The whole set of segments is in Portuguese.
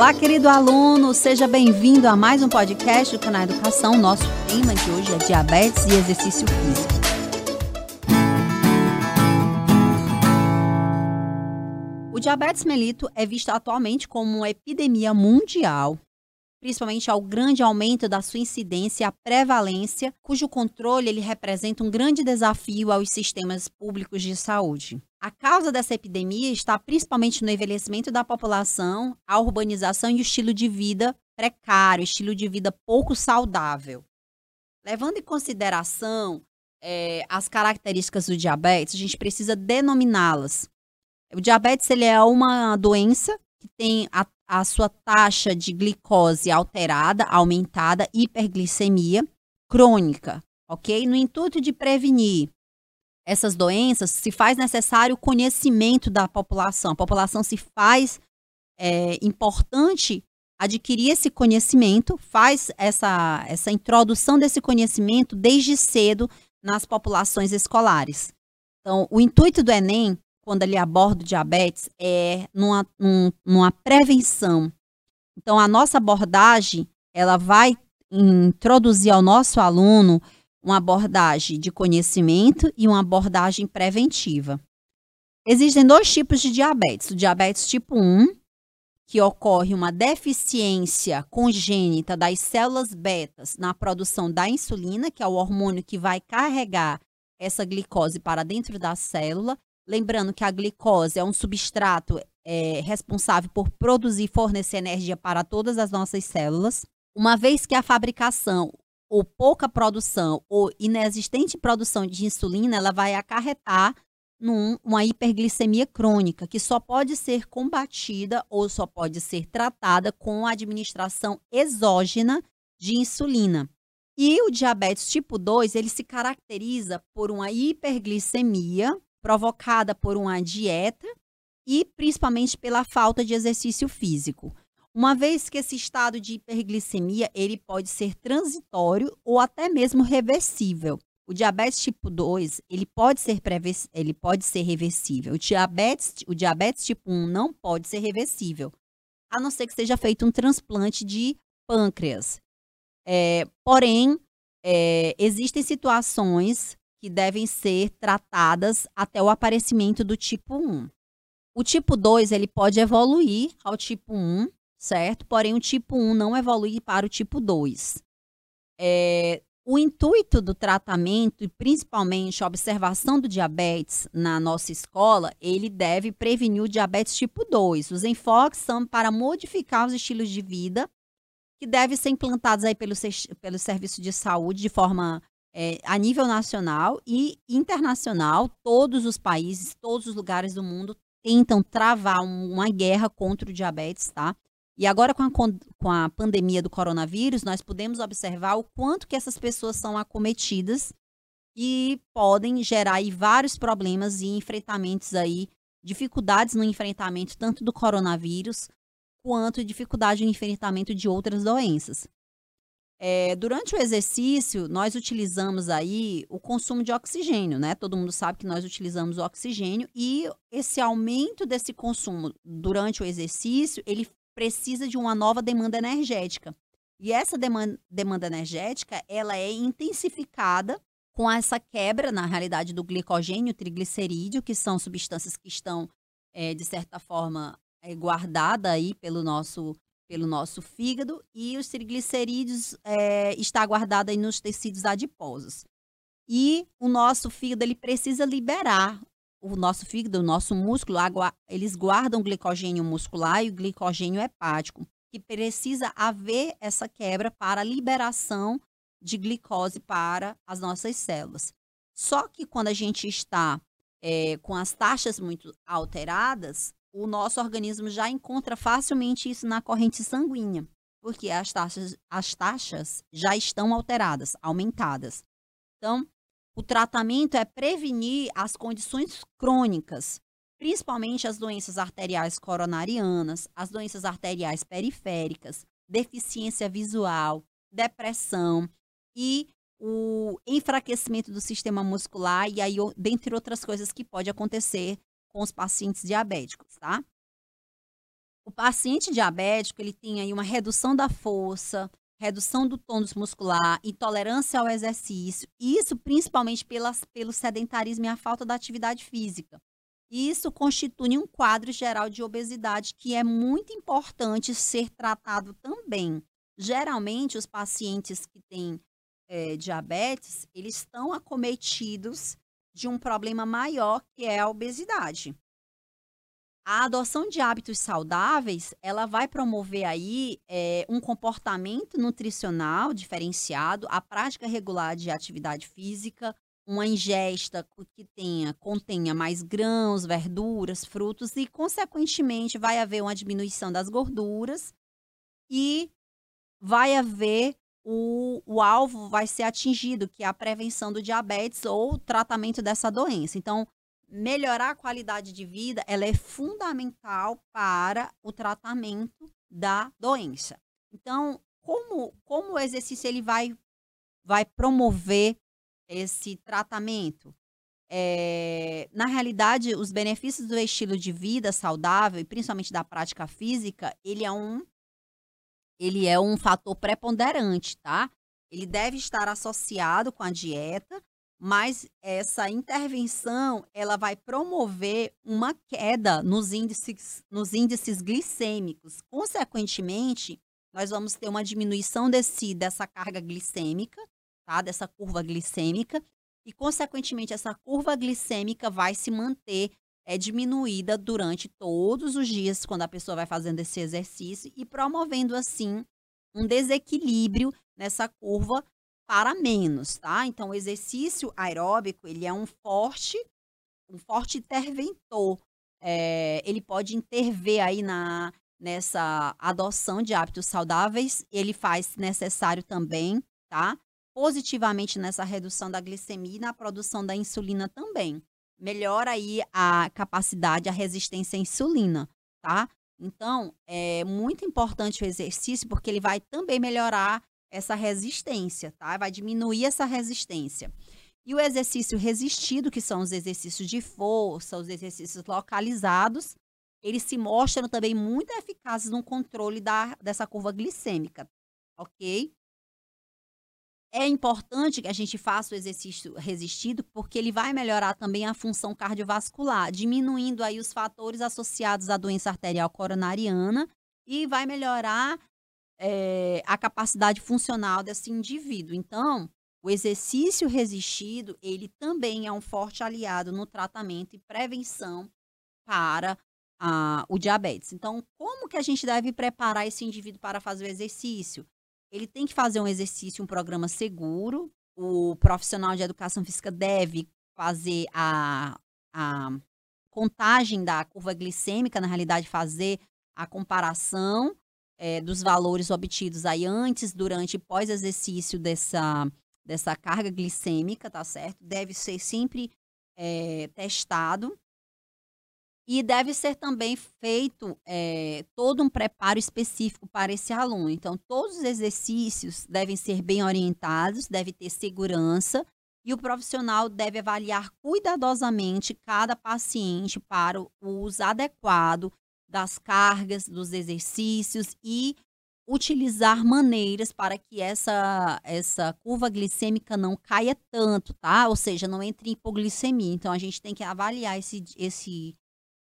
Olá, querido aluno, seja bem-vindo a mais um podcast do canal Educação. Nosso tema de hoje é diabetes e exercício físico. O diabetes mellitus é visto atualmente como uma epidemia mundial, principalmente ao grande aumento da sua incidência e a prevalência, cujo controle ele representa um grande desafio aos sistemas públicos de saúde. A causa dessa epidemia está principalmente no envelhecimento da população, a urbanização e o estilo de vida precário, estilo de vida pouco saudável. Levando em consideração é, as características do diabetes, a gente precisa denominá-las. O diabetes ele é uma doença que tem a, a sua taxa de glicose alterada, aumentada, hiperglicemia crônica, ok? No intuito de prevenir essas doenças, se faz necessário o conhecimento da população. A população se faz é, importante adquirir esse conhecimento, faz essa, essa introdução desse conhecimento desde cedo nas populações escolares. Então, o intuito do Enem, quando ele aborda o diabetes, é numa, numa prevenção. Então, a nossa abordagem, ela vai introduzir ao nosso aluno uma abordagem de conhecimento e uma abordagem preventiva. Existem dois tipos de diabetes: o diabetes tipo 1, que ocorre uma deficiência congênita das células betas na produção da insulina, que é o hormônio que vai carregar essa glicose para dentro da célula. Lembrando que a glicose é um substrato é, responsável por produzir e fornecer energia para todas as nossas células. Uma vez que a fabricação ou pouca produção ou inexistente produção de insulina, ela vai acarretar numa hiperglicemia crônica, que só pode ser combatida ou só pode ser tratada com a administração exógena de insulina. E o diabetes tipo 2, ele se caracteriza por uma hiperglicemia provocada por uma dieta e principalmente pela falta de exercício físico. Uma vez que esse estado de hiperglicemia ele pode ser transitório ou até mesmo reversível. O diabetes tipo 2, ele pode ser ele pode ser reversível. O diabetes, o diabetes tipo 1 não pode ser reversível, a não ser que seja feito um transplante de pâncreas. É, porém, é, existem situações que devem ser tratadas até o aparecimento do tipo 1. O tipo 2 ele pode evoluir ao tipo 1 certo? Porém, o tipo 1 não evolui para o tipo 2. É, o intuito do tratamento, e principalmente a observação do diabetes na nossa escola, ele deve prevenir o diabetes tipo 2. Os enfoques são para modificar os estilos de vida que devem ser implantados aí pelo, pelo serviço de saúde de forma é, a nível nacional e internacional. Todos os países, todos os lugares do mundo tentam travar uma guerra contra o diabetes, tá? E agora com a, com a pandemia do coronavírus, nós podemos observar o quanto que essas pessoas são acometidas e podem gerar aí vários problemas e enfrentamentos aí, dificuldades no enfrentamento tanto do coronavírus quanto dificuldade no enfrentamento de outras doenças. É, durante o exercício, nós utilizamos aí o consumo de oxigênio, né? Todo mundo sabe que nós utilizamos o oxigênio e esse aumento desse consumo durante o exercício, ele precisa de uma nova demanda energética. E essa demanda, demanda energética, ela é intensificada com essa quebra, na realidade, do glicogênio, triglicerídeo, que são substâncias que estão, é, de certa forma, é, guardadas aí pelo nosso, pelo nosso fígado, e os triglicerídeos é, está guardado aí nos tecidos adiposos. E o nosso fígado ele precisa liberar o nosso fígado, o nosso músculo, eles guardam glicogênio muscular e o glicogênio hepático, que precisa haver essa quebra para a liberação de glicose para as nossas células. Só que quando a gente está é, com as taxas muito alteradas, o nosso organismo já encontra facilmente isso na corrente sanguínea, porque as taxas, as taxas já estão alteradas, aumentadas. Então, o tratamento é prevenir as condições crônicas, principalmente as doenças arteriais coronarianas, as doenças arteriais periféricas, deficiência visual, depressão e o enfraquecimento do sistema muscular e aí dentre outras coisas que pode acontecer com os pacientes diabéticos, tá? O paciente diabético, ele tem aí uma redução da força, redução do tônus muscular, intolerância ao exercício, isso principalmente pelas, pelo sedentarismo e a falta da atividade física. Isso constitui um quadro geral de obesidade que é muito importante ser tratado também. Geralmente, os pacientes que têm é, diabetes, eles estão acometidos de um problema maior que é a obesidade. A adoção de hábitos saudáveis, ela vai promover aí é, um comportamento nutricional diferenciado, a prática regular de atividade física, uma ingesta que tenha, contenha mais grãos, verduras, frutos e, consequentemente, vai haver uma diminuição das gorduras e vai haver o, o alvo vai ser atingido, que é a prevenção do diabetes ou tratamento dessa doença. Então, melhorar a qualidade de vida, ela é fundamental para o tratamento da doença. Então, como, como o exercício ele vai, vai promover esse tratamento? É, na realidade, os benefícios do estilo de vida saudável, e principalmente da prática física, ele é um, ele é um fator preponderante, tá? Ele deve estar associado com a dieta, mas essa intervenção ela vai promover uma queda nos índices, nos índices glicêmicos. Consequentemente, nós vamos ter uma diminuição desse, dessa carga glicêmica, tá? dessa curva glicêmica, e, consequentemente, essa curva glicêmica vai se manter é, diminuída durante todos os dias, quando a pessoa vai fazendo esse exercício, e promovendo, assim, um desequilíbrio nessa curva para menos, tá? Então, o exercício aeróbico, ele é um forte, um forte interventor. É, ele pode intervir aí na, nessa adoção de hábitos saudáveis. Ele faz necessário também, tá? Positivamente nessa redução da glicemia e na produção da insulina também. Melhora aí a capacidade, a resistência à insulina, tá? Então, é muito importante o exercício porque ele vai também melhorar essa resistência, tá? Vai diminuir essa resistência. E o exercício resistido, que são os exercícios de força, os exercícios localizados, eles se mostram também muito eficazes no controle da, dessa curva glicêmica, ok? É importante que a gente faça o exercício resistido, porque ele vai melhorar também a função cardiovascular, diminuindo aí os fatores associados à doença arterial coronariana e vai melhorar é, a capacidade funcional desse indivíduo. Então, o exercício resistido, ele também é um forte aliado no tratamento e prevenção para o diabetes. Então, como que a gente deve preparar esse indivíduo para fazer o exercício? Ele tem que fazer um exercício, um programa seguro. O profissional de educação física deve fazer a, a contagem da curva glicêmica, na realidade, fazer a comparação é, dos valores obtidos aí antes, durante e pós-exercício dessa, dessa carga glicêmica, tá certo? Deve ser sempre é, testado. E deve ser também feito é, todo um preparo específico para esse aluno. Então, todos os exercícios devem ser bem orientados, deve ter segurança e o profissional deve avaliar cuidadosamente cada paciente para o uso adequado das cargas, dos exercícios e utilizar maneiras para que essa, essa curva glicêmica não caia tanto, tá? Ou seja, não entre em hipoglicemia. Então, a gente tem que avaliar esse, esse,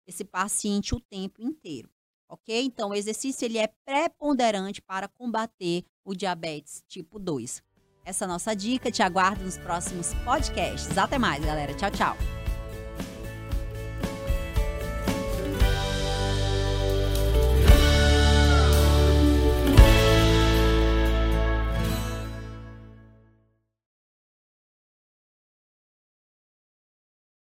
esse paciente o tempo inteiro, ok? Então, o exercício ele é preponderante para combater o diabetes tipo 2. Essa é a nossa dica, te aguardo nos próximos podcasts. Até mais, galera. Tchau, tchau.